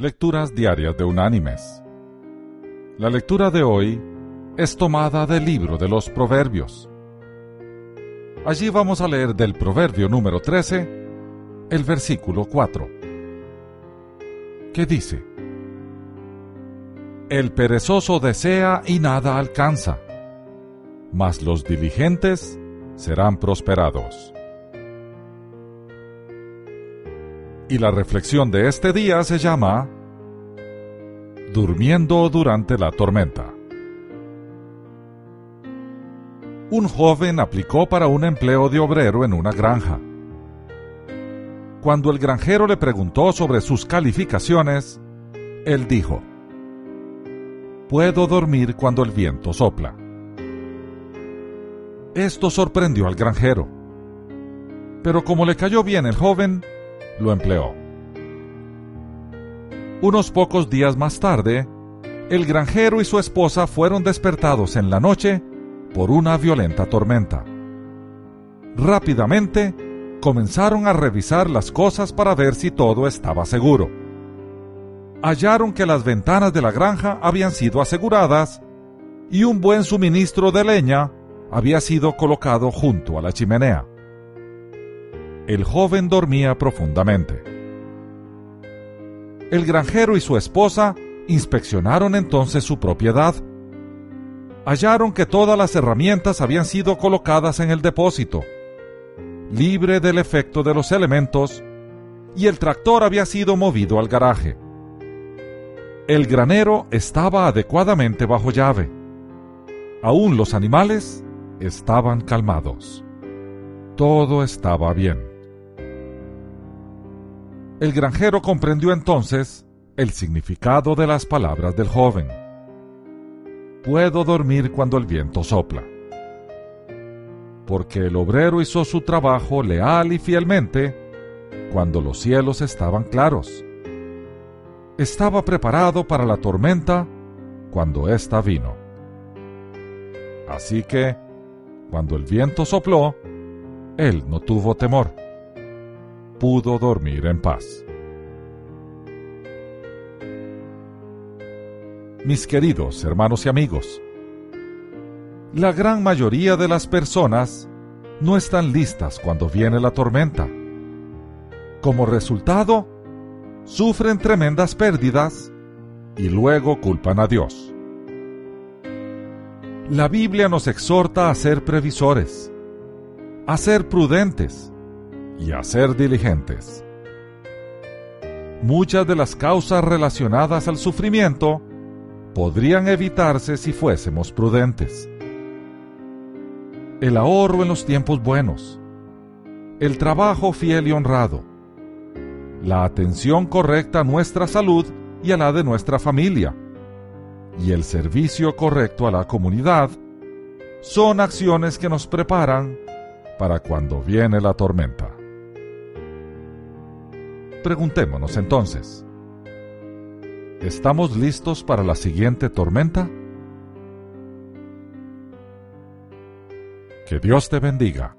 Lecturas Diarias de Unánimes. La lectura de hoy es tomada del libro de los Proverbios. Allí vamos a leer del Proverbio número 13, el versículo 4, que dice, El perezoso desea y nada alcanza, mas los diligentes serán prosperados. Y la reflexión de este día se llama Durmiendo durante la tormenta. Un joven aplicó para un empleo de obrero en una granja. Cuando el granjero le preguntó sobre sus calificaciones, él dijo, Puedo dormir cuando el viento sopla. Esto sorprendió al granjero. Pero como le cayó bien el joven, lo empleó. Unos pocos días más tarde, el granjero y su esposa fueron despertados en la noche por una violenta tormenta. Rápidamente, comenzaron a revisar las cosas para ver si todo estaba seguro. Hallaron que las ventanas de la granja habían sido aseguradas y un buen suministro de leña había sido colocado junto a la chimenea el joven dormía profundamente. El granjero y su esposa inspeccionaron entonces su propiedad. Hallaron que todas las herramientas habían sido colocadas en el depósito, libre del efecto de los elementos, y el tractor había sido movido al garaje. El granero estaba adecuadamente bajo llave. Aún los animales estaban calmados. Todo estaba bien. El granjero comprendió entonces el significado de las palabras del joven. Puedo dormir cuando el viento sopla. Porque el obrero hizo su trabajo leal y fielmente cuando los cielos estaban claros. Estaba preparado para la tormenta cuando ésta vino. Así que, cuando el viento sopló, él no tuvo temor pudo dormir en paz. Mis queridos hermanos y amigos, la gran mayoría de las personas no están listas cuando viene la tormenta. Como resultado, sufren tremendas pérdidas y luego culpan a Dios. La Biblia nos exhorta a ser previsores, a ser prudentes, y a ser diligentes. Muchas de las causas relacionadas al sufrimiento podrían evitarse si fuésemos prudentes. El ahorro en los tiempos buenos, el trabajo fiel y honrado, la atención correcta a nuestra salud y a la de nuestra familia, y el servicio correcto a la comunidad, son acciones que nos preparan para cuando viene la tormenta. Preguntémonos entonces, ¿estamos listos para la siguiente tormenta? Que Dios te bendiga.